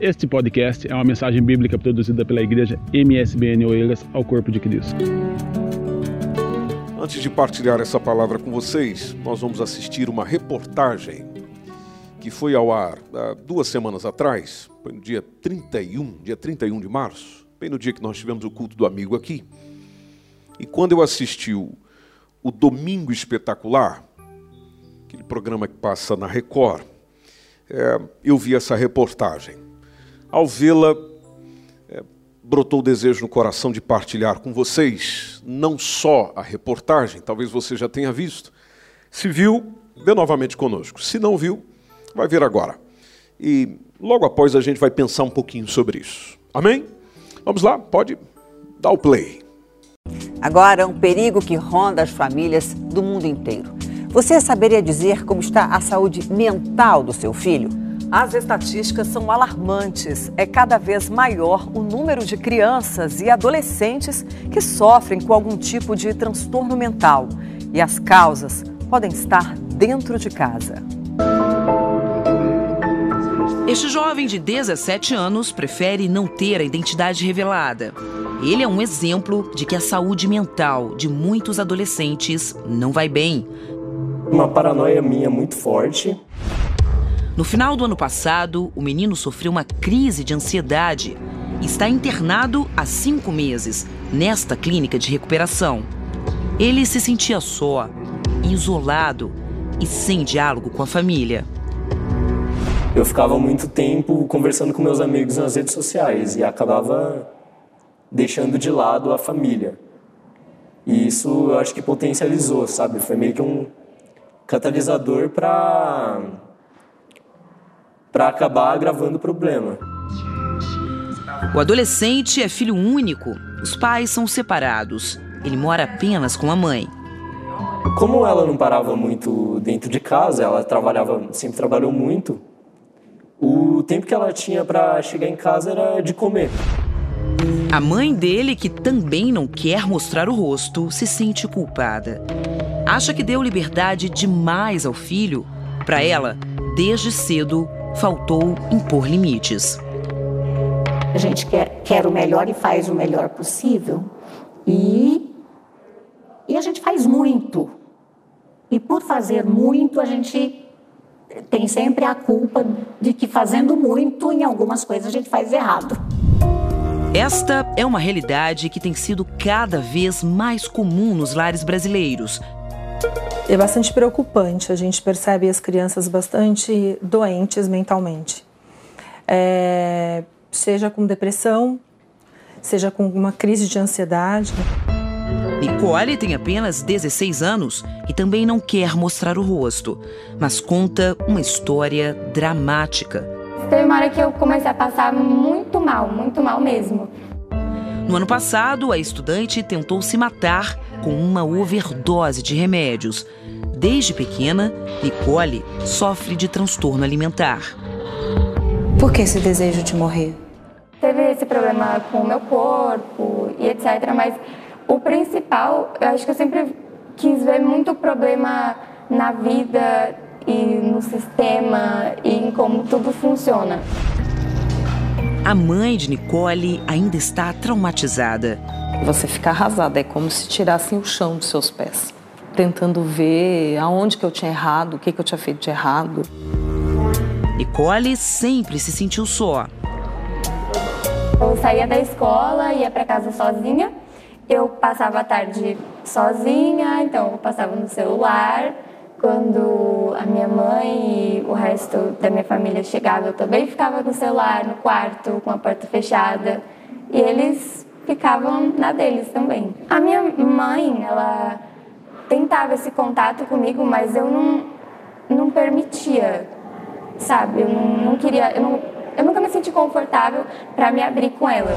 Este podcast é uma mensagem bíblica produzida pela igreja MSBN Oeiras ao Corpo de Cristo. Antes de partilhar essa palavra com vocês, nós vamos assistir uma reportagem que foi ao ar há duas semanas atrás, foi no dia 31, dia 31 de março, bem no dia que nós tivemos o culto do amigo aqui. E quando eu assisti o, o Domingo Espetacular, aquele programa que passa na Record, é, eu vi essa reportagem. Ao vê-la, é, brotou o desejo no coração de partilhar com vocês, não só a reportagem, talvez você já tenha visto. Se viu, vê novamente conosco. Se não viu, vai ver agora. E logo após a gente vai pensar um pouquinho sobre isso. Amém? Vamos lá, pode dar o play. Agora, um perigo que ronda as famílias do mundo inteiro. Você saberia dizer como está a saúde mental do seu filho? As estatísticas são alarmantes. É cada vez maior o número de crianças e adolescentes que sofrem com algum tipo de transtorno mental. E as causas podem estar dentro de casa. Este jovem de 17 anos prefere não ter a identidade revelada. Ele é um exemplo de que a saúde mental de muitos adolescentes não vai bem. Uma paranoia minha muito forte. No final do ano passado, o menino sofreu uma crise de ansiedade e está internado há cinco meses nesta clínica de recuperação. Ele se sentia só, isolado e sem diálogo com a família. Eu ficava muito tempo conversando com meus amigos nas redes sociais e acabava deixando de lado a família. E isso eu acho que potencializou, sabe? Foi meio que um catalisador para para acabar agravando o problema. O adolescente é filho único. Os pais são separados. Ele mora apenas com a mãe. Como ela não parava muito dentro de casa, ela trabalhava, sempre trabalhou muito. O tempo que ela tinha para chegar em casa era de comer. A mãe dele, que também não quer mostrar o rosto, se sente culpada. Acha que deu liberdade demais ao filho. Para ela, desde cedo, faltou impor limites. A gente quer, quer o melhor e faz o melhor possível. E, e a gente faz muito. E por fazer muito, a gente tem sempre a culpa de que fazendo muito, em algumas coisas a gente faz errado. Esta é uma realidade que tem sido cada vez mais comum nos lares brasileiros, é bastante preocupante. A gente percebe as crianças bastante doentes mentalmente. É, seja com depressão, seja com uma crise de ansiedade. Nicole tem apenas 16 anos e também não quer mostrar o rosto, mas conta uma história dramática. Teve uma hora que eu comecei a passar muito mal, muito mal mesmo. No ano passado, a estudante tentou se matar com uma overdose de remédios. Desde pequena, Nicole sofre de transtorno alimentar. Por que esse desejo de morrer? Teve esse problema com o meu corpo e etc. Mas o principal, eu acho que eu sempre quis ver muito problema na vida e no sistema e em como tudo funciona. A mãe de Nicole ainda está traumatizada. Você fica arrasada, é como se tirassem o chão dos seus pés, tentando ver aonde que eu tinha errado, o que, que eu tinha feito de errado. Nicole sempre se sentiu só. Eu saía da escola, ia para casa sozinha. Eu passava a tarde sozinha, então eu passava no celular quando a minha mãe e o resto da minha família chegava, eu também ficava no celular, no quarto, com a porta fechada. E eles ficavam na deles também. A minha mãe, ela tentava esse contato comigo, mas eu não, não permitia, sabe? Eu não, não queria, eu, não, eu nunca me senti confortável para me abrir com ela.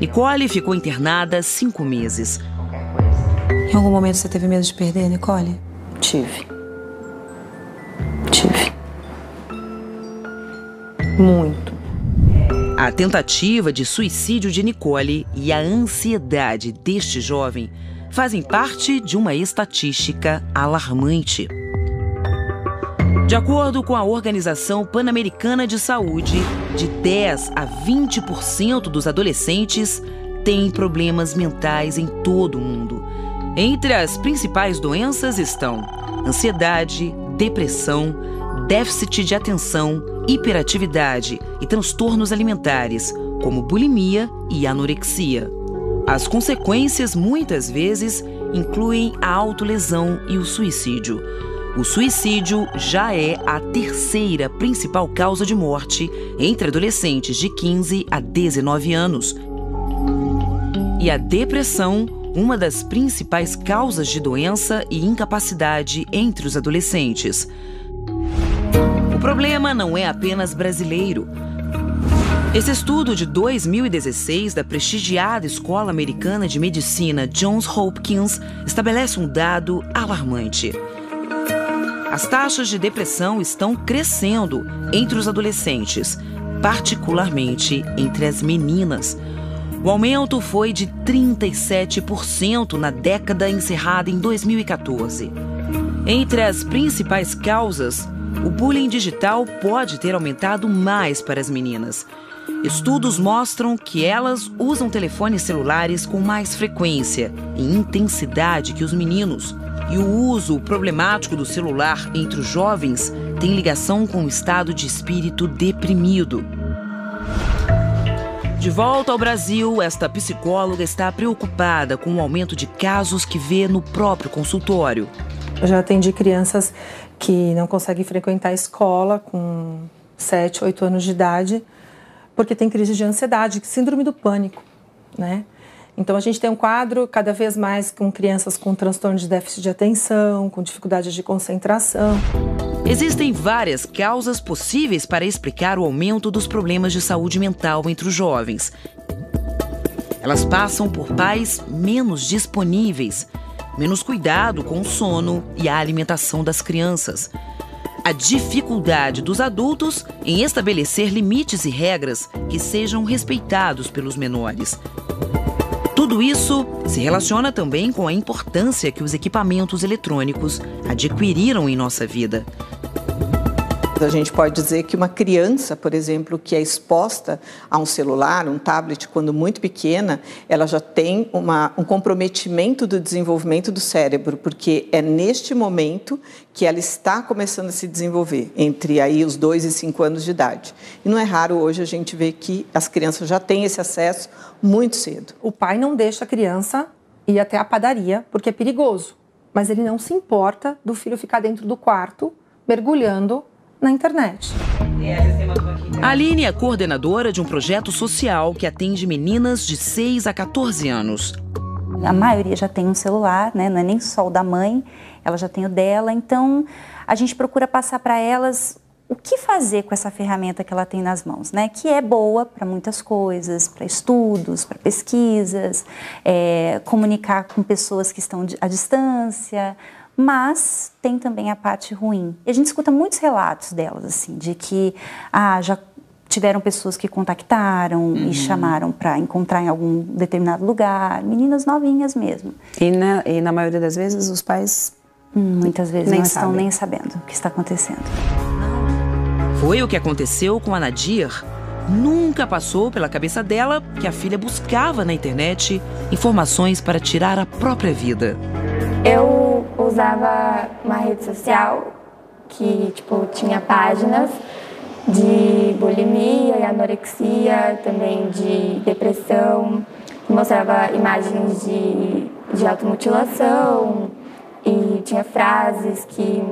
Nicole ficou internada cinco meses. Em algum momento você teve medo de perder, Nicole? Tive. Tive. Muito. A tentativa de suicídio de Nicole e a ansiedade deste jovem fazem parte de uma estatística alarmante. De acordo com a Organização Pan-Americana de Saúde, de 10 a 20% dos adolescentes têm problemas mentais em todo o mundo. Entre as principais doenças estão ansiedade, depressão, déficit de atenção, hiperatividade e transtornos alimentares, como bulimia e anorexia. As consequências, muitas vezes, incluem a autolesão e o suicídio. O suicídio já é a terceira principal causa de morte entre adolescentes de 15 a 19 anos. E a depressão, uma das principais causas de doença e incapacidade entre os adolescentes. O problema não é apenas brasileiro. Esse estudo de 2016 da prestigiada Escola Americana de Medicina Johns Hopkins estabelece um dado alarmante. As taxas de depressão estão crescendo entre os adolescentes, particularmente entre as meninas. O aumento foi de 37% na década encerrada em 2014. Entre as principais causas, o bullying digital pode ter aumentado mais para as meninas. Estudos mostram que elas usam telefones celulares com mais frequência e intensidade que os meninos. E o uso problemático do celular entre os jovens tem ligação com o estado de espírito deprimido. De volta ao Brasil, esta psicóloga está preocupada com o aumento de casos que vê no próprio consultório. Eu já atendi crianças que não conseguem frequentar a escola com 7, 8 anos de idade porque tem crise de ansiedade, síndrome do pânico, né? Então a gente tem um quadro cada vez mais com crianças com transtorno de déficit de atenção, com dificuldade de concentração. Existem várias causas possíveis para explicar o aumento dos problemas de saúde mental entre os jovens. Elas passam por pais menos disponíveis, menos cuidado com o sono e a alimentação das crianças a dificuldade dos adultos em estabelecer limites e regras que sejam respeitados pelos menores. Tudo isso se relaciona também com a importância que os equipamentos eletrônicos adquiriram em nossa vida. A gente pode dizer que uma criança, por exemplo, que é exposta a um celular, um tablet, quando muito pequena, ela já tem uma, um comprometimento do desenvolvimento do cérebro, porque é neste momento que ela está começando a se desenvolver, entre aí os dois e cinco anos de idade. E não é raro hoje a gente ver que as crianças já têm esse acesso muito cedo. O pai não deixa a criança ir até a padaria porque é perigoso, mas ele não se importa do filho ficar dentro do quarto mergulhando na internet. A Aline é coordenadora de um projeto social que atende meninas de 6 a 14 anos. A maioria já tem um celular, né? não é nem só o da mãe, ela já tem o dela. Então, a gente procura passar para elas o que fazer com essa ferramenta que ela tem nas mãos, né? Que é boa para muitas coisas, para estudos, para pesquisas, é, comunicar com pessoas que estão à distância, mas tem também a parte ruim. E a gente escuta muitos relatos delas, assim, de que ah, já tiveram pessoas que contactaram uhum. e chamaram para encontrar em algum determinado lugar, meninas novinhas mesmo. E na, e na maioria das vezes os pais hum, muitas vezes nem não sabem. estão nem sabendo o que está acontecendo. Foi o que aconteceu com a Nadir. Nunca passou pela cabeça dela que a filha buscava na internet informações para tirar a própria vida. Eu usava uma rede social que tipo tinha páginas de bulimia e anorexia, também de depressão, mostrava imagens de, de automutilação e tinha frases que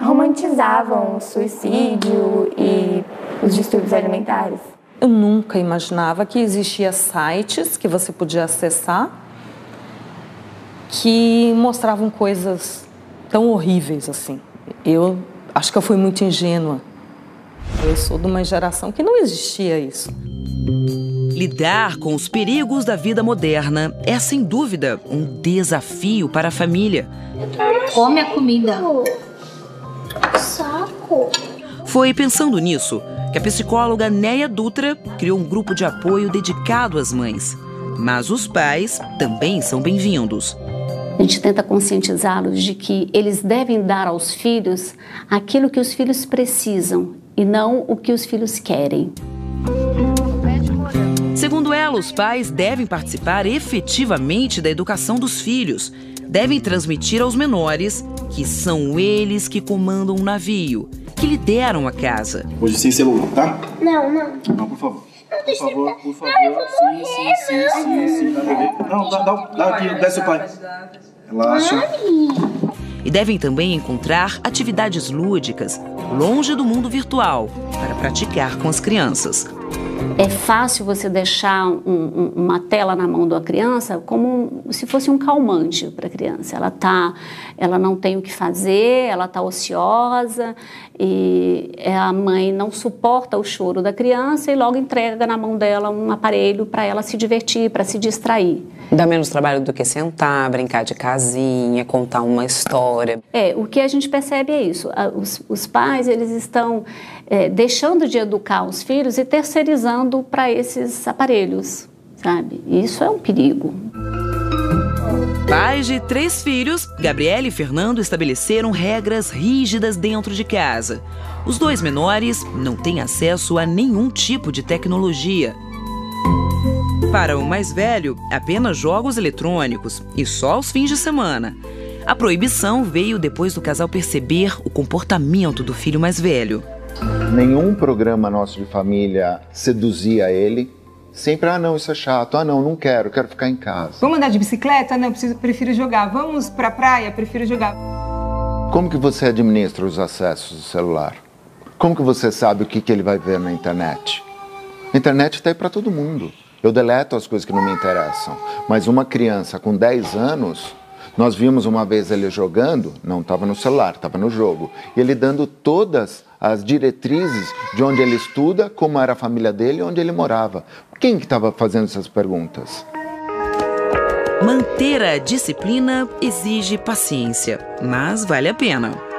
romantizavam o suicídio e os distúrbios alimentares. Eu nunca imaginava que existia sites que você podia acessar que mostravam coisas tão horríveis assim. Eu acho que eu fui muito ingênua. Eu sou de uma geração que não existia isso. Lidar com os perigos da vida moderna é, sem dúvida, um desafio para a família. Come a comida. Saco. Foi pensando nisso que a psicóloga Neia Dutra criou um grupo de apoio dedicado às mães. Mas os pais também são bem-vindos. A gente tenta conscientizá-los de que eles devem dar aos filhos aquilo que os filhos precisam e não o que os filhos querem. Segundo ela, os pais devem participar efetivamente da educação dos filhos. Devem transmitir aos menores que são eles que comandam o navio, que lideram a casa. Hoje sem celular, tá? Não, não. Não, por favor. Por favor, por favor. Não, eu vou sim, morrer, sim, sim, não. sim, sim, dá bebê. Não, dá, dá, dá aqui, desce o pai. Relaxa. E devem também encontrar atividades lúdicas, longe do mundo virtual, para praticar com as crianças. É fácil você deixar um- um- uma tela na mão uma criança como se fosse um calmante para a criança. Ela tá, ela não tem o que fazer, ela está ociosa e é, a mãe não suporta o choro da criança e logo entrega na mão dela um aparelho para ela se divertir, para se distrair. Dá menos trabalho do que sentar, brincar de casinha, contar uma história. É, o que a gente percebe é isso. Os, os pais, eles estão é, deixando de educar os filhos e terceirizando para esses aparelhos, sabe? Isso é um perigo. Pais de três filhos, Gabriela e Fernando estabeleceram regras rígidas dentro de casa. Os dois menores não têm acesso a nenhum tipo de tecnologia. Para o mais velho, apenas jogos eletrônicos e só aos fins de semana. A proibição veio depois do casal perceber o comportamento do filho mais velho. Nenhum programa nosso de família seduzia ele. Sempre, ah, não, isso é chato. Ah, não, não quero, quero ficar em casa. Vamos andar de bicicleta? Não, preciso, prefiro jogar. Vamos pra praia? Prefiro jogar. Como que você administra os acessos do celular? Como que você sabe o que, que ele vai ver na internet? A internet está aí para todo mundo. Eu deleto as coisas que não me interessam. Mas uma criança com 10 anos, nós vimos uma vez ele jogando, não estava no celular, estava no jogo, e ele dando todas as diretrizes de onde ele estuda, como era a família dele onde ele morava. Quem que estava fazendo essas perguntas? Manter a disciplina exige paciência, mas vale a pena.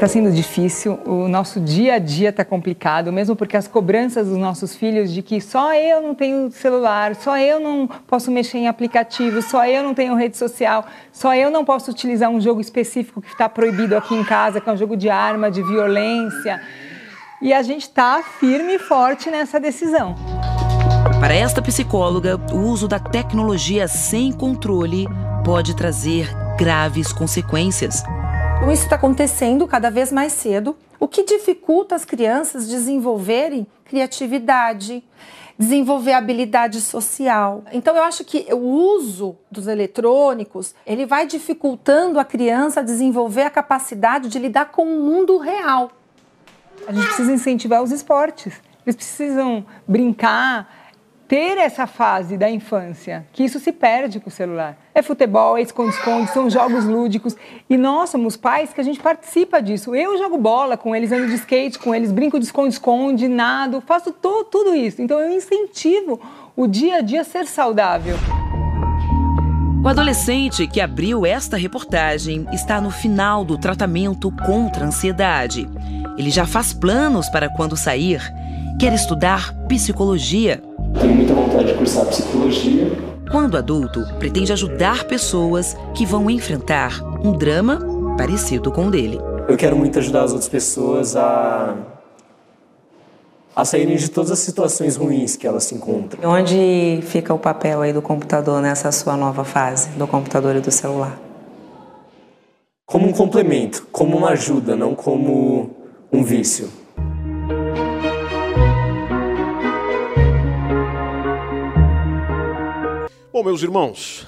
Está sendo difícil, o nosso dia a dia está complicado, mesmo porque as cobranças dos nossos filhos de que só eu não tenho celular, só eu não posso mexer em aplicativo, só eu não tenho rede social, só eu não posso utilizar um jogo específico que está proibido aqui em casa, que é um jogo de arma, de violência. E a gente está firme e forte nessa decisão. Para esta psicóloga, o uso da tecnologia sem controle pode trazer graves consequências. Então, isso está acontecendo cada vez mais cedo, o que dificulta as crianças desenvolverem criatividade, desenvolver habilidade social. Então, eu acho que o uso dos eletrônicos ele vai dificultando a criança a desenvolver a capacidade de lidar com o mundo real. A gente precisa incentivar os esportes. Eles precisam brincar, ter essa fase da infância, que isso se perde com o celular. É futebol, é esconde-esconde, são jogos lúdicos. E nós somos pais que a gente participa disso. Eu jogo bola com eles, ando de skate com eles, brinco de esconde-esconde, nado, faço to tudo isso. Então eu incentivo o dia a dia a ser saudável. O adolescente que abriu esta reportagem está no final do tratamento contra a ansiedade. Ele já faz planos para quando sair. Quer estudar psicologia. Tenho muita vontade de cursar psicologia. Quando adulto, pretende ajudar pessoas que vão enfrentar um drama parecido com o dele. Eu quero muito ajudar as outras pessoas a a saírem de todas as situações ruins que elas se encontram. Onde fica o papel aí do computador nessa sua nova fase, do computador e do celular? Como um complemento, como uma ajuda, não como um vício. Bom, meus irmãos,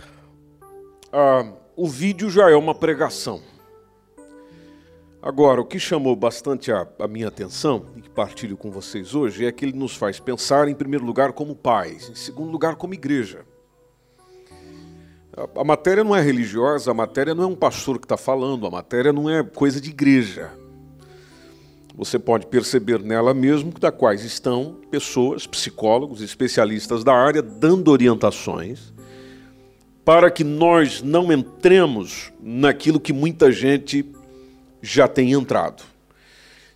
ah, o vídeo já é uma pregação. Agora, o que chamou bastante a, a, minha atenção e que partilho com vocês hoje é que ele nos faz pensar, em primeiro lugar, como pais, em segundo lugar, como igreja. A, a matéria não é religiosa, a matéria não é um pastor que está falando, a matéria não é coisa de igreja. Você pode perceber nela mesmo da quais estão pessoas, psicólogos, especialistas da área, dando orientações para que nós não entremos naquilo que muita gente já tem entrado,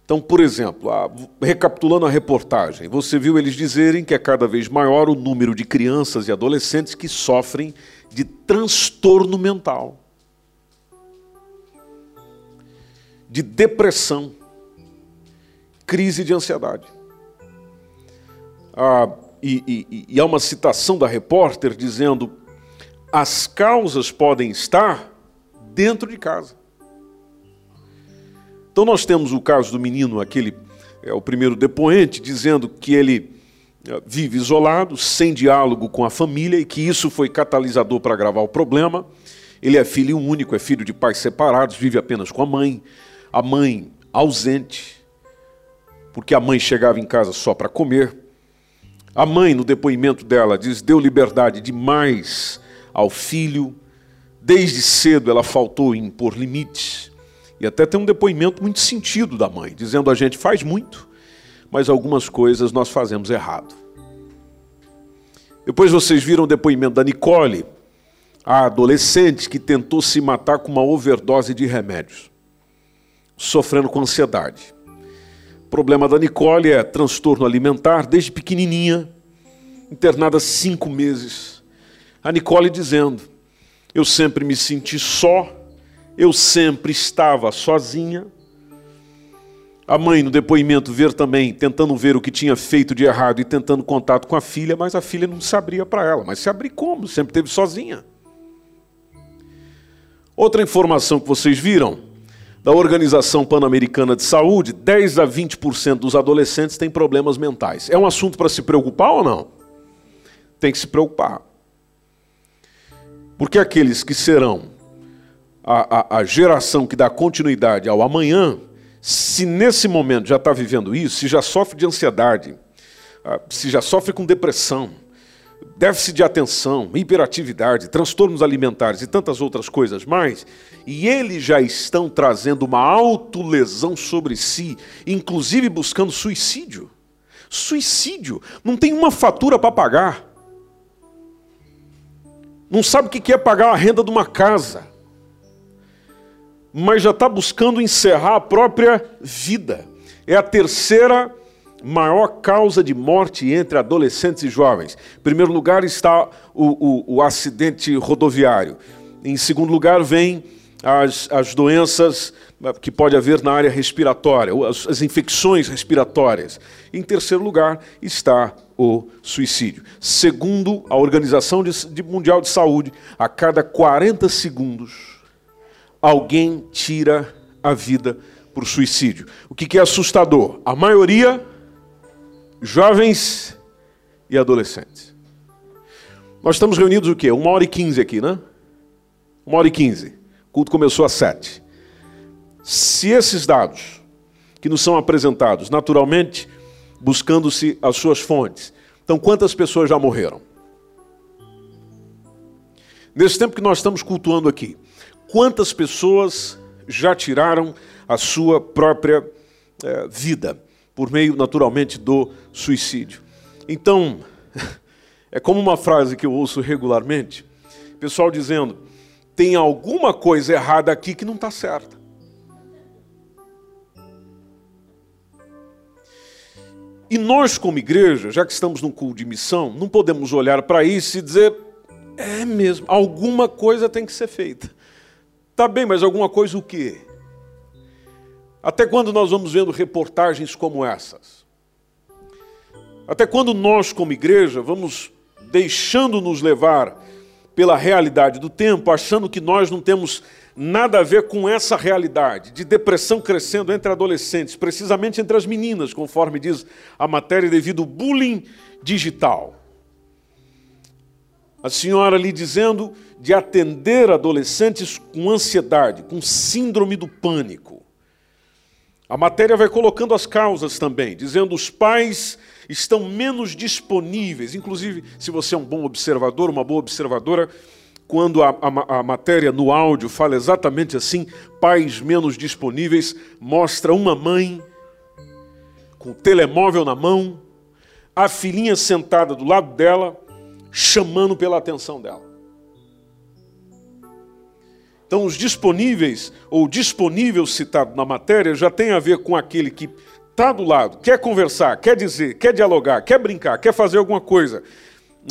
Então, por exemplo, a, recapitulando a reportagem, você viu eles dizerem que é cada vez maior o número de crianças e adolescentes que sofrem de transtorno mental, de depressão, crise de ansiedade. Ah, e, e, e há uma citação da repórter dizendo: as causas podem estar dentro de casa. Então nós temos o caso do menino, aquele é o primeiro depoente, dizendo que ele é, vive isolado, sem diálogo com a família e que isso foi catalisador para agravar o problema. Ele é filho único, é filho de pais separados, vive apenas com a mãe, a mãe ausente, porque a mãe chegava em casa só para comer. A mãe, no depoimento dela, diz: deu liberdade demais ao filho, desde cedo ela faltou em impor limites. E até tem um depoimento muito sentido da mãe, dizendo a gente faz muito, mas algumas coisas nós fazemos errado. Depois vocês viram o depoimento da Nicole, a adolescente que tentou se matar com uma overdose de remédios, sofrendo com ansiedade. O problema da Nicole é transtorno alimentar desde pequenininha, internada cinco meses. A Nicole dizendo: Eu sempre me senti só eu sempre estava sozinha. A mãe, no depoimento, ver também, tentando ver o que tinha feito de errado e tentando contato com a filha, mas a filha não se abria para ela. Mas se abrir como? Sempre teve sozinha. Outra informação que vocês viram, da Organização Pan-Americana de Saúde, 10 a 20% dos adolescentes têm problemas mentais. É um assunto para se preocupar ou não? Tem que se preocupar. Porque aqueles que serão a, a, a geração que dá continuidade ao amanhã, se nesse momento já está vivendo isso, se já sofre de ansiedade, ah, se já sofre com depressão, déficit de atenção, hiperatividade, transtornos alimentares e tantas outras coisas mais, e eles já estão trazendo uma autolesão sobre si, inclusive buscando suicídio. Suicídio, não tem uma fatura para pagar. Não sabe o que é pagar a renda de uma casa mas já está buscando encerrar a própria vida. É a terceira maior causa de morte entre adolescentes e jovens. Em primeiro lugar está o, o, o acidente rodoviário. Em segundo lugar vem as, as doenças que pode haver na área respiratória, as, as infecções respiratórias. Em terceiro lugar está o suicídio. Segundo a Organização Mundial de Saúde, a cada 40 segundos alguém tira a vida por suicídio. O que é assustador? A maioria, jovens e adolescentes. Nós estamos reunidos o quê? Uma hora e quinze aqui, né? Uma hora e quinze. Culto começou às sete. Se esses dados que nos são apresentados, naturalmente, buscando-se as suas fontes, então quantas pessoas já morreram? Nesse tempo que nós estamos cultuando aqui, Quantas pessoas já tiraram a sua própria é, vida, por meio, naturalmente, do suicídio? Então, é como uma frase que eu ouço regularmente: pessoal dizendo, tem alguma coisa errada aqui que não está certa. E nós, como igreja, já que estamos num culto de missão, não podemos olhar para isso e dizer, é mesmo, alguma coisa tem que ser feita. Tá bem, mas alguma coisa o quê? Até quando nós vamos vendo reportagens como essas? Até quando nós, como igreja, vamos deixando nos levar pela realidade do tempo, achando que nós não temos nada a ver com essa realidade de depressão crescendo entre adolescentes, precisamente entre as meninas, conforme diz a matéria, devido ao bullying digital. A senhora ali dizendo de atender adolescentes com ansiedade, com síndrome do pânico. A matéria vai colocando as causas também, dizendo os pais estão menos disponíveis. Inclusive, se você é um bom observador, uma boa observadora, quando a, a, a, matéria no áudio fala exatamente assim, pais menos disponíveis, mostra uma mãe com o telemóvel na mão, a filhinha sentada do lado dela, chamando pela atenção dela. Então, os disponíveis, ou disponível citado na matéria, já tem a ver com aquele que está do lado, quer conversar, quer dizer, quer dialogar, quer brincar, quer fazer alguma coisa,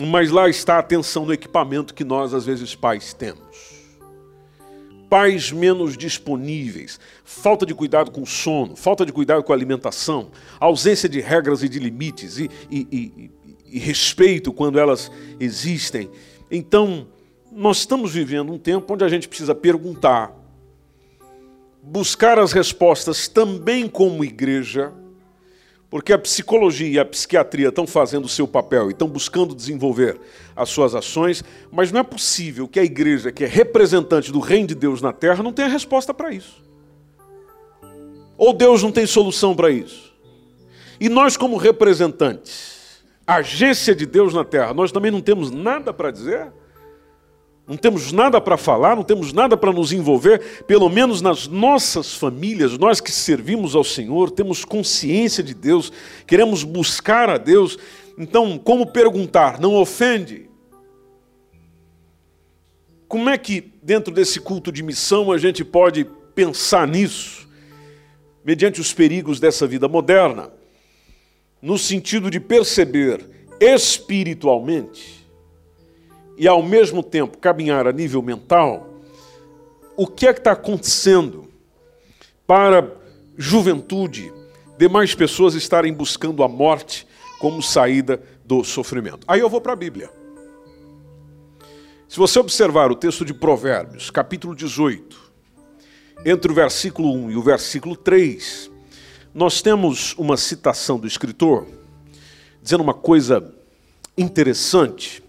mas lá está a atenção no equipamento que nós, às vezes, pais temos. Pais menos disponíveis, falta de cuidado com o sono, falta de cuidado com a alimentação, ausência de regras e de limites e, e, e, e respeito quando elas existem. Então, nós estamos vivendo um tempo onde a gente precisa perguntar, buscar as respostas também como igreja, porque a psicologia e a psiquiatria estão fazendo o seu papel e estão buscando desenvolver as suas ações, mas não é possível que a igreja, que é representante do reino de Deus na terra, não tenha resposta para isso. Ou Deus não tem solução para isso. E nós, como representantes, agência de Deus na terra, nós também não temos nada para dizer? Não temos nada para falar, não temos nada para nos envolver, pelo menos nas nossas famílias, nós que servimos ao Senhor, temos consciência de Deus, queremos buscar a Deus. Então, como perguntar? Não ofende? Como é que, dentro desse culto de missão, a gente pode pensar nisso, mediante os perigos dessa vida moderna, no sentido de perceber espiritualmente e ao mesmo tempo caminhar a nível mental, o que é que está acontecendo para juventude, demais pessoas estarem buscando a morte como saída do sofrimento? Aí eu vou para a Bíblia. Se você observar o texto de Provérbios, capítulo 18, entre o versículo 1 e o versículo 3, nós temos uma citação do escritor dizendo uma coisa interessante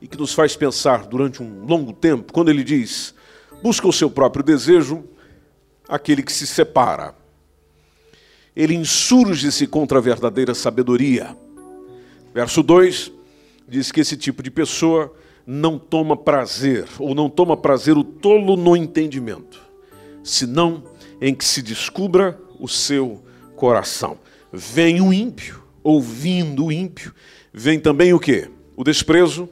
e que nos faz pensar durante um longo tempo, quando ele diz: busca o seu próprio desejo, aquele que se separa. Ele insurge-se contra a verdadeira sabedoria. Verso 2 diz que esse tipo de pessoa não toma prazer, ou não toma prazer o tolo no entendimento, senão em que se descubra o seu coração. Vem o ímpio, ouvindo o ímpio, vem também o que? O desprezo,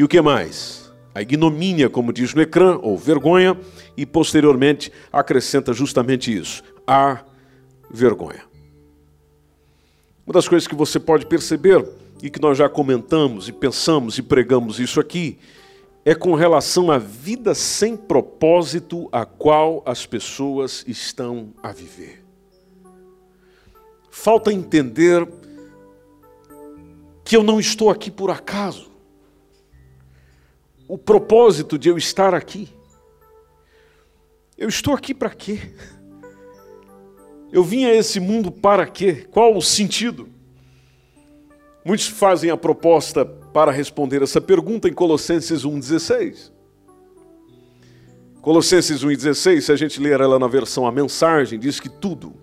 e o que mais? A ignomínia, como diz ecrã, ou vergonha, e posteriormente acrescenta justamente isso: a vergonha. Uma das coisas que você pode perceber, e que nós já comentamos e pensamos e pregamos isso aqui, é com relação à vida sem propósito a qual as pessoas estão a viver. Falta entender que eu não estou aqui por acaso o propósito de eu estar aqui. Eu estou aqui para quê? Eu vim a esse mundo para quê? Qual o sentido? Muitos fazem a proposta para responder essa pergunta em Colossenses 1,16. Colossenses 1,16, se a gente ler ela na versão a mensagem, diz que tudo,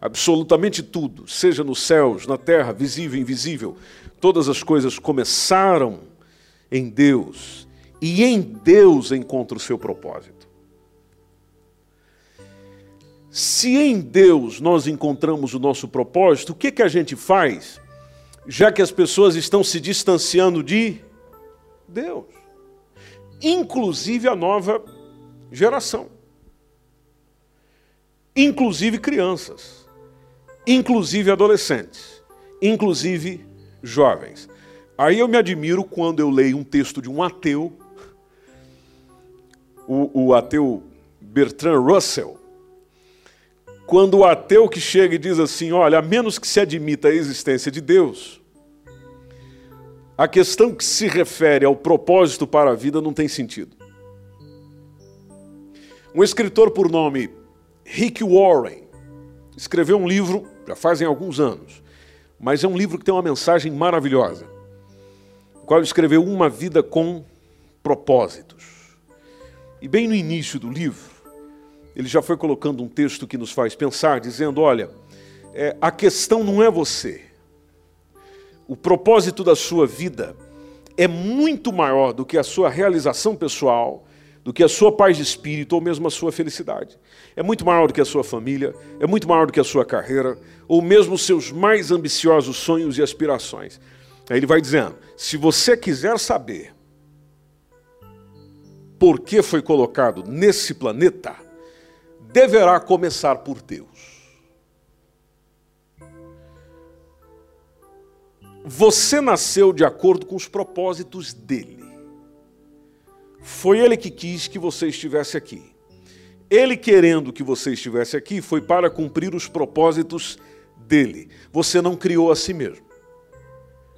absolutamente tudo, seja nos céus, na terra, visível invisível, todas as coisas começaram em Deus e em Deus encontra o seu propósito. Se em Deus nós encontramos o nosso propósito, o que, que a gente faz, já que as pessoas estão se distanciando de Deus? Inclusive a nova geração, inclusive crianças, inclusive adolescentes, inclusive jovens. Aí eu me admiro quando eu leio um texto de um ateu o, o ateu Bertrand Russell, quando o ateu que chega e diz assim: olha, a menos que se admita a existência de Deus, a questão que se refere ao propósito para a vida não tem sentido. Um escritor por nome Rick Warren escreveu um livro, já fazem alguns anos, mas é um livro que tem uma mensagem maravilhosa, o qual escreveu Uma Vida com Propósitos. E bem no início do livro, ele já foi colocando um texto que nos faz pensar, dizendo: olha, é, a questão não é você. O propósito da sua vida é muito maior do que a sua realização pessoal, do que a sua paz de espírito ou mesmo a sua felicidade. É muito maior do que a sua família, é muito maior do que a sua carreira, ou mesmo os seus mais ambiciosos sonhos e aspirações. Aí ele vai dizendo: se você quiser saber por que foi colocado nesse planeta, deverá começar por Deus. Você nasceu de acordo com os propósitos dele. Foi ele que quis que você estivesse aqui. Ele querendo que você estivesse aqui foi para cumprir os propósitos dele. Você não criou a si mesmo.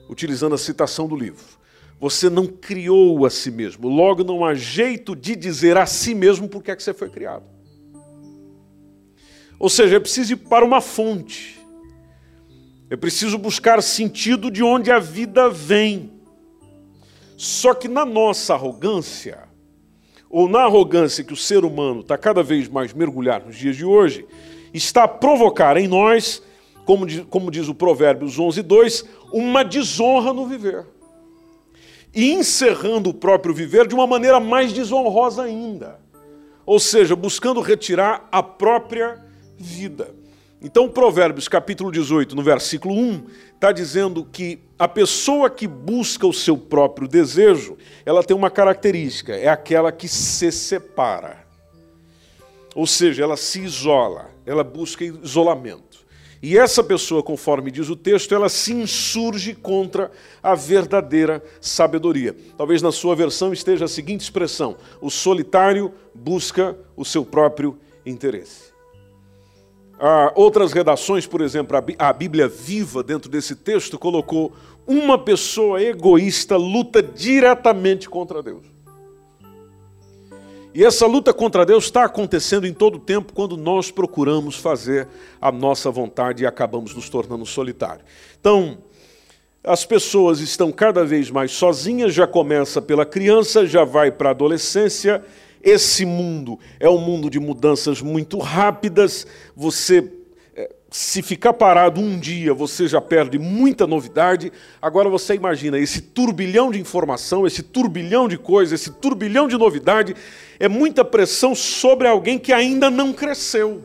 Utilizando a citação do livro. Você não criou a si mesmo. Logo, não há jeito de dizer a si mesmo por que é que você foi criado. Ou seja, é preciso ir para uma fonte. É preciso buscar sentido de onde a vida vem. Só que na nossa arrogância, ou na arrogância que o ser humano está cada vez mais mergulhado nos dias de hoje, está a provocar em nós, como diz, como diz o Provérbios 11, 2, uma desonra no viver. E encerrando o próprio viver de uma maneira mais desonrosa ainda. Ou seja, buscando retirar a própria vida. Então, Provérbios capítulo 18, no versículo 1, está dizendo que a pessoa que busca o seu próprio desejo, ela tem uma característica, é aquela que se separa. Ou seja, ela se isola, ela busca isolamento. E essa pessoa, conforme diz o texto, ela se insurge contra a verdadeira sabedoria. Talvez na sua versão esteja a seguinte expressão: o solitário busca o seu próprio interesse. Ah, outras redações, por exemplo, a Bíblia Viva, dentro desse texto, colocou uma pessoa egoísta luta diretamente contra Deus. E essa luta contra Deus está acontecendo em todo o tempo quando nós procuramos fazer a nossa vontade e acabamos nos tornando solitários. Então, as pessoas estão cada vez mais sozinhas, já começa pela criança, já vai para a adolescência esse mundo é um mundo de mudanças muito rápidas. Você, se ficar parado um dia, você já perde muita novidade. Agora você imagina esse turbilhão de informação, esse turbilhão de coisas, esse turbilhão de novidade. É muita pressão sobre alguém que ainda não cresceu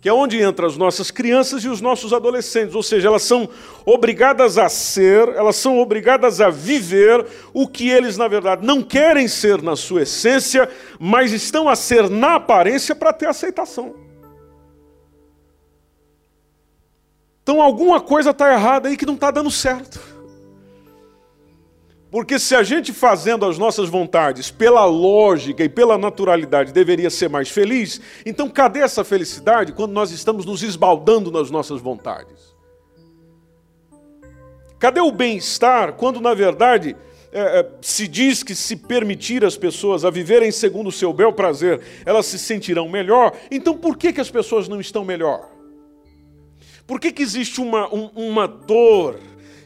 que é onde entram as nossas crianças e os nossos adolescentes, ou seja, elas são obrigadas a ser, elas são obrigadas a viver o que eles, na verdade, não querem ser na sua essência, mas estão a ser na aparência para ter aceitação. Então, alguma coisa está errada aí que não está dando certo. Porque se a gente fazendo as nossas vontades pela lógica e pela naturalidade deveria ser mais feliz, então cadê essa felicidade quando nós estamos nos esbaldando nas nossas vontades? Cadê o bem-estar quando, na verdade, é, é, se diz que se permitir as pessoas a viverem segundo o seu bel prazer, elas se sentirão melhor? Então por que, que as pessoas não estão melhor? Por que, que existe uma, um, uma dor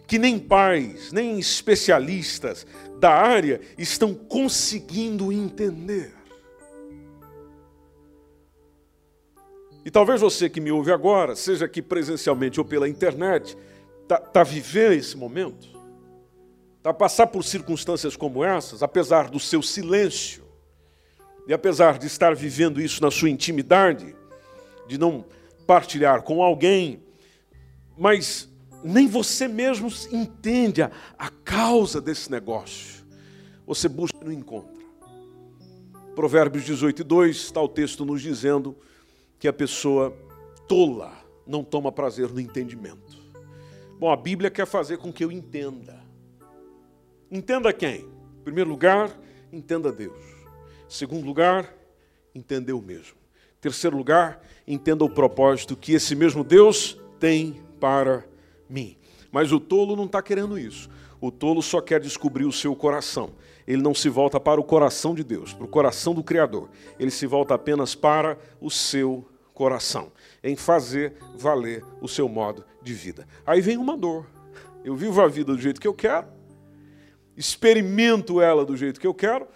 que nem pais, nem especialistas da área estão conseguindo entender. E talvez você que me ouve agora, seja aqui presencialmente ou pela internet, está tá vivendo esse momento, está a passar por circunstâncias como essas, apesar do seu silêncio, e apesar de estar vivendo isso na sua intimidade, de não partilhar com alguém, mas nem você mesmo entende a, a causa desse negócio. Você busca e não encontra. Provérbios 18, 2 está o texto nos dizendo que a pessoa tola não toma prazer no entendimento. Bom, a Bíblia quer fazer com que eu entenda. Entenda quem? Em primeiro lugar, entenda Deus. Em segundo lugar, entender o mesmo. Em terceiro lugar, entenda o propósito que esse mesmo Deus tem para mim. Mas o tolo não está querendo isso. O tolo só quer descobrir o seu coração. Ele não se volta para o coração de Deus, para o coração do Criador. Ele se volta apenas para o seu coração, em fazer valer o seu modo de vida. Aí vem uma dor. Eu vivo a vida do jeito que eu quero, experimento ela do jeito que eu quero,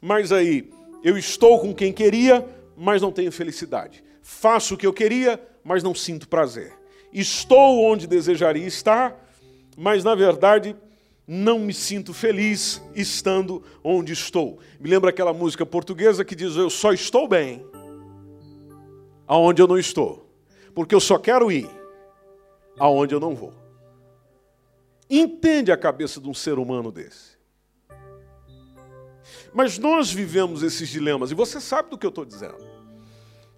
mas aí eu estou com quem queria, mas não tenho felicidade. Faço o que eu queria, mas não sinto prazer estou onde desejaria estar, mas na verdade não me sinto feliz estando onde estou. Me lembra aquela música portuguesa que diz: Eu só estou bem aonde eu não estou, porque eu só quero ir aonde eu não vou. Entende a cabeça de um ser humano desse? Mas nós vivemos esses dilemas, e você sabe do que eu estou dizendo.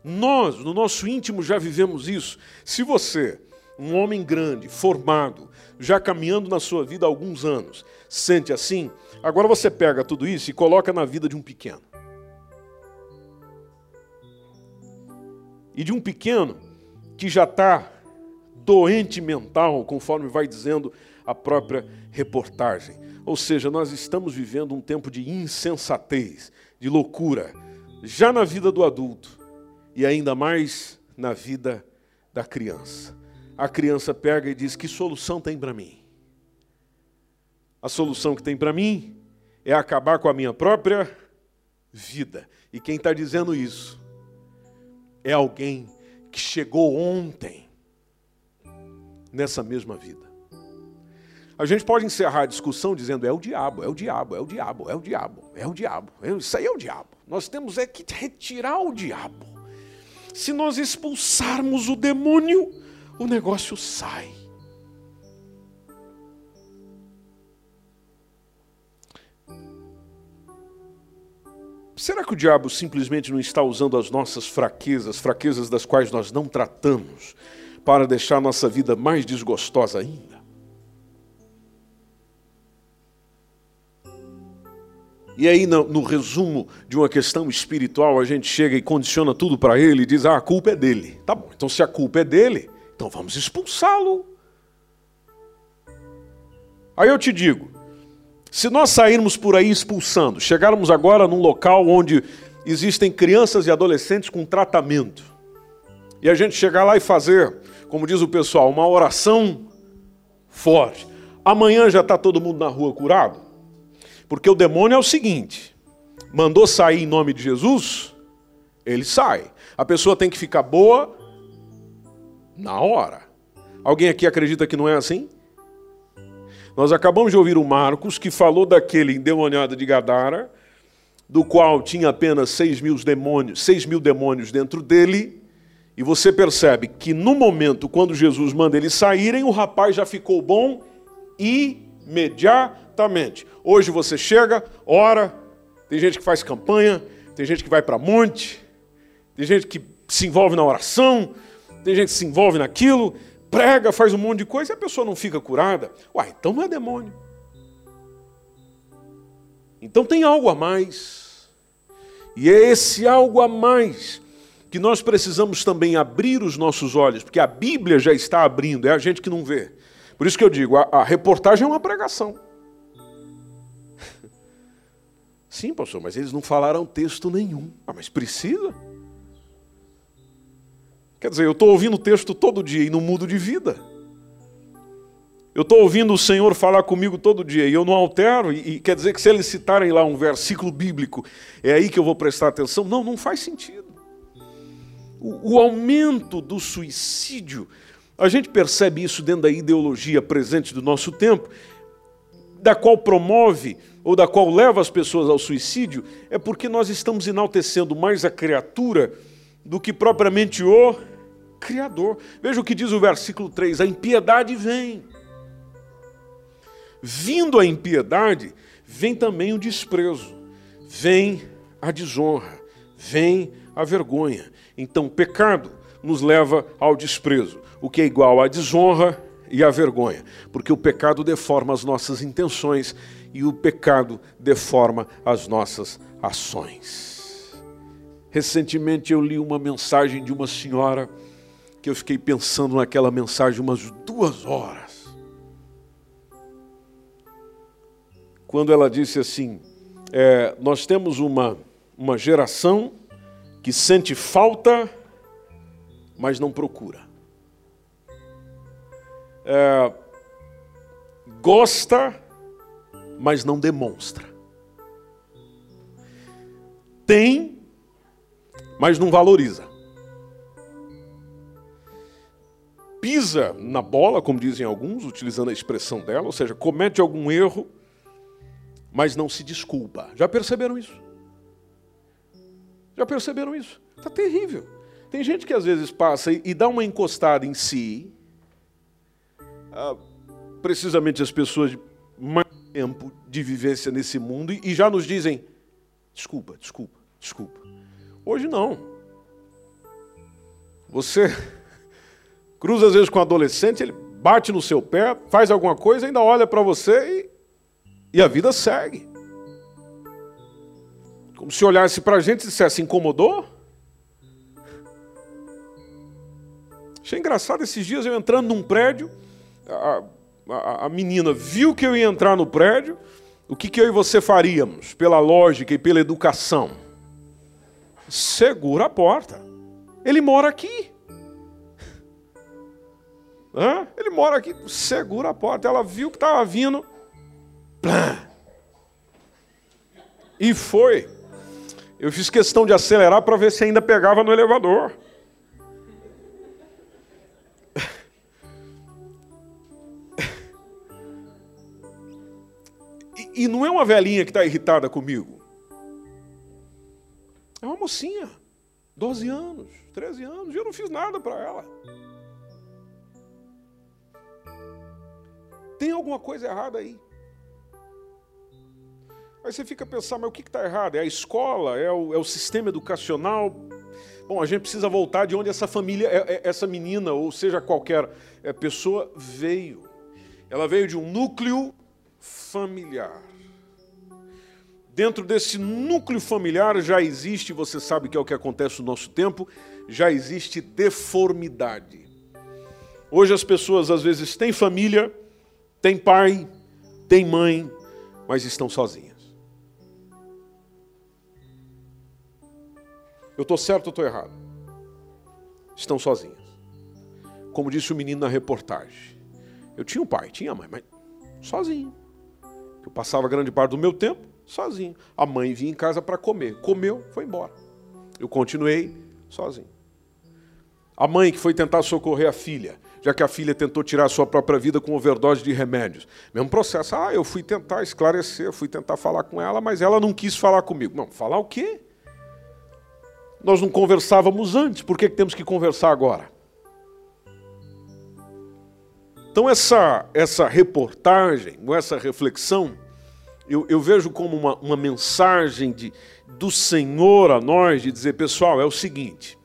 Nós, no nosso íntimo, já vivemos isso. Se você, um homem grande, formado, já caminhando na sua vida há alguns anos, sente assim, agora você pega tudo isso e coloca na vida de um pequeno. E de um pequeno que já está doente mental, conforme vai dizendo a própria reportagem. Ou seja, nós estamos vivendo um tempo de insensatez, de loucura, já na vida do adulto e ainda mais na vida da criança. A criança pega e diz: Que solução tem para mim? A solução que tem para mim é acabar com a minha própria vida. E quem está dizendo isso é alguém que chegou ontem nessa mesma vida. A gente pode encerrar a discussão dizendo é o diabo, é o diabo, é o diabo, é o diabo, é o diabo. Isso aí é o diabo. Nós temos é que retirar o diabo. Se nós expulsarmos o demônio, o negócio sai. Será que o diabo simplesmente não está usando as nossas fraquezas, fraquezas das quais nós não tratamos, para deixar nossa vida mais desgostosa ainda? E aí, no, no, resumo de uma questão espiritual, a gente chega e condiciona tudo para ele e diz: ah, a culpa é dele. Tá bom, então se a culpa é dele, então vamos expulsá-lo. Aí eu te digo: se nós sairmos por aí expulsando, chegarmos agora num local onde existem crianças e adolescentes com tratamento, e a gente chegar lá e fazer, como diz o pessoal, uma oração forte, amanhã já está todo mundo na rua curado? Porque o demônio é o seguinte: mandou sair em nome de Jesus, ele sai. A pessoa tem que ficar boa na hora. Alguém aqui acredita que não é assim? Nós acabamos de ouvir o Marcos, que falou daquele endemoniado de Gadara, do qual tinha apenas 6 mil demônios, 6 mil demônios dentro dele, e você percebe que no momento, quando Jesus manda eles saírem, o rapaz já ficou bom imediatamente. Hoje você chega, ora, tem gente que faz campanha, tem gente que vai para monte, tem gente que se envolve na oração, tem gente que se envolve naquilo, prega, faz um monte de coisa e a pessoa não fica curada. Uai, então não é demônio. Então tem algo a mais. E é esse algo a mais que nós precisamos também abrir os nossos olhos, porque a Bíblia já está abrindo, é a gente que não vê. Por isso que eu digo, a, a reportagem é uma pregação. Sim, pastor, mas eles não falaram texto nenhum. Ah, mas precisa? Quer dizer, eu estou ouvindo texto todo dia e não mudo de vida. Eu estou ouvindo o Senhor falar comigo todo dia e eu não altero, e, e, quer dizer que se eles citarem lá um versículo bíblico, é aí que eu vou prestar atenção? Não, não faz sentido. O, o aumento do suicídio, a gente percebe isso dentro da ideologia presente do nosso tempo, da qual promove ou da qual leva as pessoas ao suicídio, é porque nós estamos enaltecendo mais a criatura do que propriamente o Criador. Veja o que diz o versículo 3: a impiedade vem. Vindo a impiedade, vem também o desprezo, vem a desonra, vem a vergonha. Então, o pecado nos leva ao desprezo, o que é igual à desonra e à vergonha, porque o pecado deforma as nossas intenções e o pecado deforma as nossas ações. Recentemente eu li uma mensagem de uma senhora que eu fiquei pensando naquela mensagem umas duas horas. Quando ela disse assim: é, Nós temos uma, uma geração que sente falta, mas não procura. É, gosta, mas não demonstra. Tem, mas não valoriza. Pisa na bola, como dizem alguns, utilizando a expressão dela, ou seja, comete algum erro, mas não se desculpa. Já perceberam isso? Já perceberam isso? Está terrível. Tem gente que às vezes passa e dá uma encostada em si, ah, precisamente as pessoas tempo de vivência nesse mundo, e já nos dizem: Desculpa, desculpa, desculpa. Hoje não. Você cruza às vezes com um adolescente, ele bate no seu pé, faz alguma coisa, ainda olha para você e, e a vida segue. Como se olhasse para a gente e dissesse: incomodou? Achei engraçado esses dias eu entrando num prédio, a, a, menina viu que eu ia entrar no prédio, o que, que eu e você faríamos, pela lógica e pela educação? Segura a porta. Ele mora aqui. Hã? Ele mora aqui, segura a porta. Ela viu que estava vindo. E foi. Eu fiz questão de acelerar para ver se ainda pegava no elevador. E, não é uma velhinha que está irritada comigo. É uma mocinha, 12 anos, 13 anos, e eu não fiz nada para ela. Tem alguma coisa errada aí. Aí você fica pensando, mas o que está errado? É a escola? É o, é o, sistema educacional? Bom, a gente precisa voltar de onde essa família, é, é, essa menina, ou seja, qualquer é, pessoa, veio. Ela veio de um núcleo familiar. Dentro desse núcleo familiar já existe, você sabe que é o que acontece no nosso tempo, já existe deformidade. Hoje as pessoas às vezes têm família, têm pai, têm mãe, mas estão sozinhas. Eu estou certo ou estou errado? Estão sozinhas. Como disse o menino na reportagem. Eu tinha um pai, tinha mãe, mas sozinho. Eu passava grande parte do meu tempo sozinho. A mãe vinha em casa para comer. Comeu, foi embora. Eu continuei sozinho. A mãe que foi tentar socorrer a filha, já que a filha tentou tirar a sua própria vida com overdose de remédios. Mesmo processo. Ah, eu fui tentar esclarecer, fui tentar falar com ela, mas ela não quis falar comigo. Não, falar o quê? Nós não conversávamos antes, por que temos que conversar agora? Então, essa, essa reportagem, essa reflexão, eu, eu vejo como uma, uma mensagem de, do Senhor a nós, de dizer, pessoal, é o seguinte: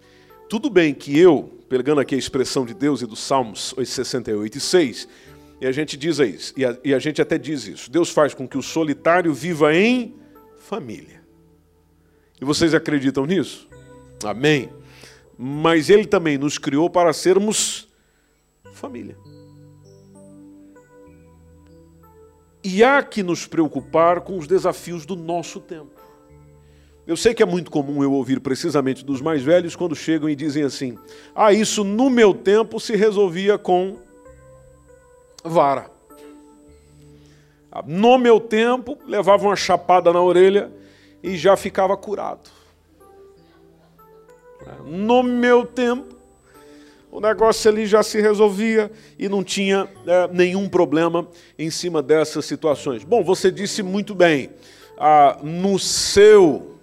tudo bem que eu, pegando aqui a expressão de Deus e dos Salmos 68 e 6, e a gente diz isso, e a, e a gente até diz isso: Deus faz com que o solitário viva em família. E vocês acreditam nisso? Amém. Mas Ele também nos criou para sermos família. E há que nos preocupar com os desafios do nosso tempo. Eu sei que é muito comum eu ouvir precisamente dos mais velhos quando chegam e dizem assim: Ah, isso no meu tempo se resolvia com vara. No meu tempo, levava uma chapada na orelha e já ficava curado. No meu tempo, o negócio ali já se resolvia e não tinha é, nenhum problema em cima dessas situações. Bom, você disse muito bem, ah, no seu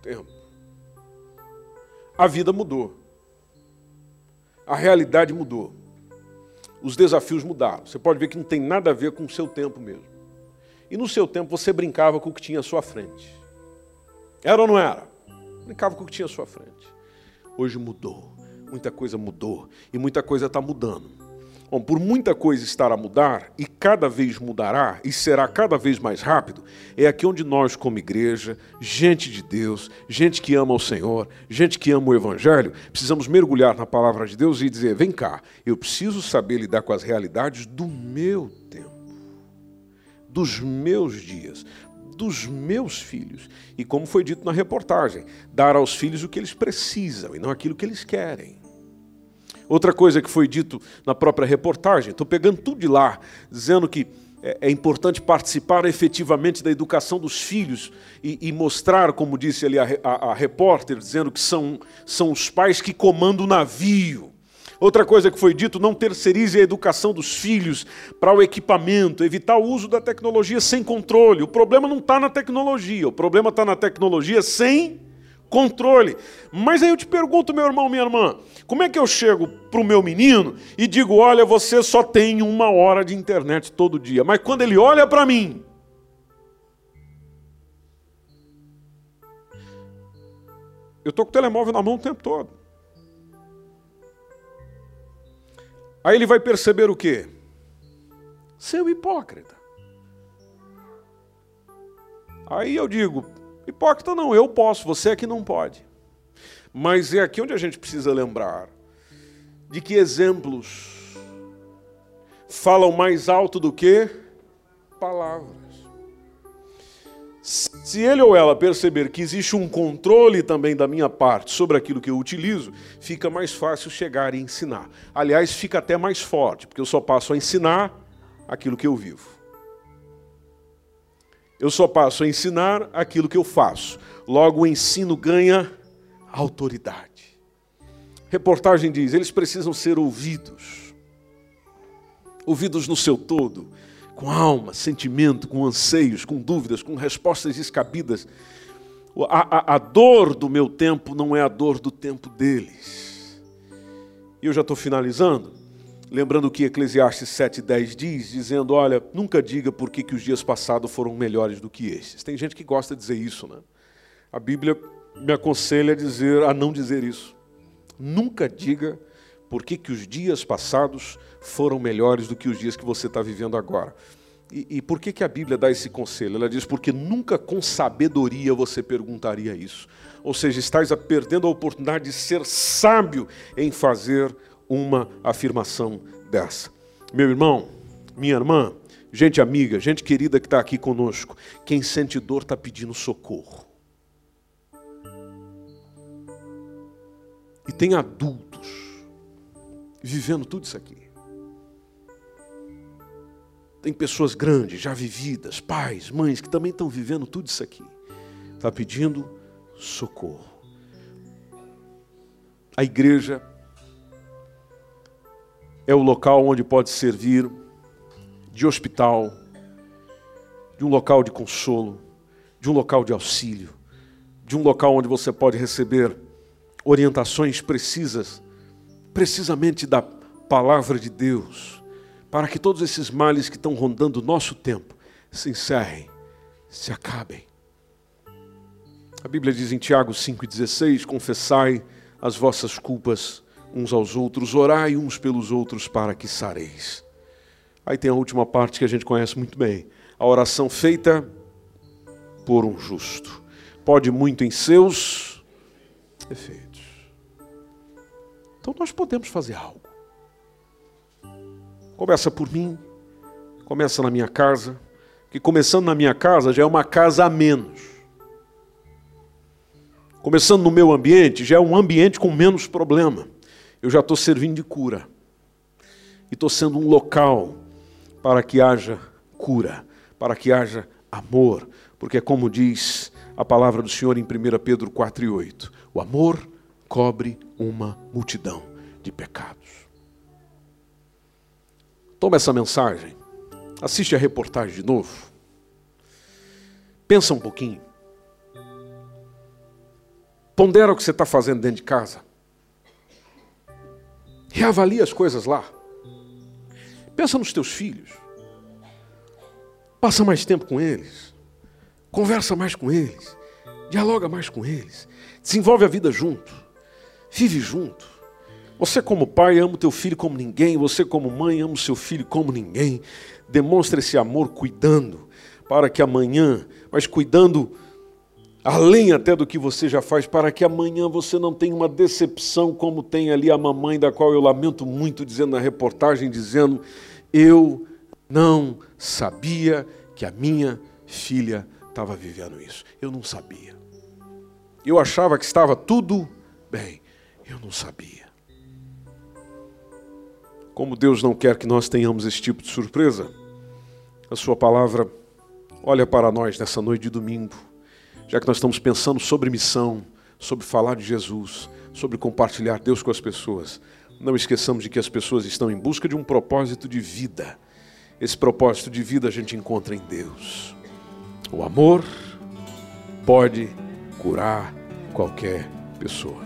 tempo, a vida mudou, a realidade mudou, os desafios mudaram. Você pode ver que não tem nada a ver com o seu tempo mesmo. E no seu tempo você brincava com o que tinha à sua frente. Era ou não era? Brincava com o que tinha à sua frente. Hoje mudou muita coisa mudou e muita coisa está mudando. Bom, por muita coisa estar a mudar e cada vez mudará e será cada vez mais rápido, é aqui onde nós, como igreja, gente de Deus, gente que ama o Senhor, gente que ama o Evangelho, precisamos mergulhar na palavra de Deus e dizer: vem cá, eu preciso saber lidar com as realidades do meu tempo, dos meus dias, dos meus filhos. E como foi dito na reportagem, dar aos filhos o que eles precisam e não aquilo que eles querem. Outra coisa que foi dito na própria reportagem, estou pegando tudo de lá, dizendo que é, é importante participar efetivamente da educação dos filhos e, e mostrar, como disse ali a, a, a, repórter, dizendo que são, são os pais que comandam o navio. Outra coisa que foi dito, não terceirize a educação dos filhos para o equipamento, evitar o uso da tecnologia sem controle. O problema não está na tecnologia, o problema está na tecnologia sem controle. Mas aí eu te pergunto, meu irmão, minha irmã, como é que eu chego para o meu menino e digo: olha, você só tem uma hora de internet todo dia, mas quando ele olha para mim, Eu estou com o telemóvel na mão o tempo todo. Aí ele vai perceber o quê? Seu hipócrita. Aí eu digo, hipócrita não, eu posso, você é que não pode. Mas é aqui onde a gente precisa lembrar de que exemplos falam mais alto do que palavras. Se ele ou ela perceber que existe um controle também da minha parte sobre aquilo que eu utilizo, fica mais fácil chegar e ensinar. Aliás, fica até mais forte, porque eu só passo a ensinar aquilo que eu vivo. Eu só passo a ensinar aquilo que eu faço. Logo, o ensino ganha autoridade. Reportagem diz: eles precisam ser ouvidos. Ouvidos no seu todo com alma, sentimento, com anseios, com dúvidas, com respostas descabidas. A, a, a dor do meu tempo não é a dor do tempo deles. E eu já estou finalizando, lembrando que Eclesiastes 7,10 diz, dizendo: olha, nunca diga por que, que os dias passados foram melhores do que esses. Tem gente que gosta de dizer isso, né? A Bíblia me aconselha a dizer, a não dizer isso. Nunca diga por que, que os dias passados foram melhores do que os dias que você está vivendo agora. E, e, por que, que a Bíblia dá esse conselho? Ela diz, porque nunca com sabedoria você perguntaria isso. Ou seja, estás perdendo a oportunidade de ser sábio em fazer uma afirmação dessa. Meu irmão, minha irmã, gente amiga, gente querida que está aqui conosco, quem sente dor está pedindo socorro. E tem adultos vivendo tudo isso aqui. Tem pessoas grandes, já vividas, pais, mães, que também estão vivendo tudo isso aqui. Está pedindo socorro. A igreja é o local onde pode servir de hospital, de um local de consolo, de um local de auxílio, de um local onde você pode receber orientações precisas precisamente da palavra de Deus, para que todos esses males que estão rondando o nosso tempo se encerrem, se acabem. A Bíblia diz em Tiago 5,16: Confessai as vossas culpas uns aos outros, orai uns pelos outros para que sareis. Aí tem a última parte que a gente conhece muito bem: a oração feita por um justo. Pode muito em seus efeitos. Então nós podemos fazer algo. Começa por mim, começa na minha casa, que começando na minha casa já é uma casa a menos. Começando no meu ambiente, já é um ambiente com menos problema. Eu já estou servindo de cura. E estou sendo um local para que haja cura, para que haja amor. Porque, como diz a palavra do Senhor em 1 Pedro 4 e 8, o amor cobre uma multidão de pecados. Toma essa mensagem, assiste a reportagem de novo, pensa um pouquinho, pondera o que você está fazendo dentro de casa, reavalia as coisas lá, pensa nos teus filhos, passa mais tempo com eles, conversa mais com eles, dialoga mais com eles, desenvolve a vida junto. Vive junto. Você, como pai, ama o teu filho como ninguém. Você, como mãe, ama o seu filho como ninguém. Demonstra esse amor cuidando para que amanhã, mas cuidando além até do que você já faz, para que amanhã você não tenha uma decepção como tem ali a mamãe, da qual eu lamento muito, dizendo na reportagem, dizendo: Eu não sabia que a minha filha estava vivendo isso. Eu não sabia. Eu achava que estava tudo bem. Eu não sabia. Como Deus não quer que nós tenhamos esse tipo de surpresa, a Sua palavra olha para nós nessa noite de domingo, já que nós estamos pensando sobre missão, sobre falar de Jesus, sobre compartilhar Deus com as pessoas. Não esqueçamos de que as pessoas estão em busca de um propósito de vida. Esse propósito de vida a gente encontra em Deus. O amor pode curar qualquer pessoa.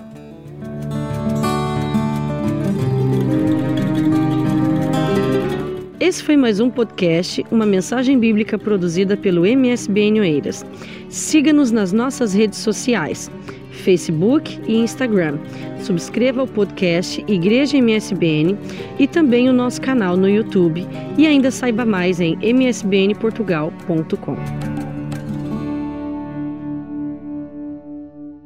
Esse foi mais um podcast, uma mensagem bíblica produzida pelo MSBN Oeiras. Siga-nos nas nossas redes sociais. Facebook e Instagram. Subscreva o podcast Igreja MSBN e também o nosso canal no YouTube. E ainda saiba mais em msbnportugal.com.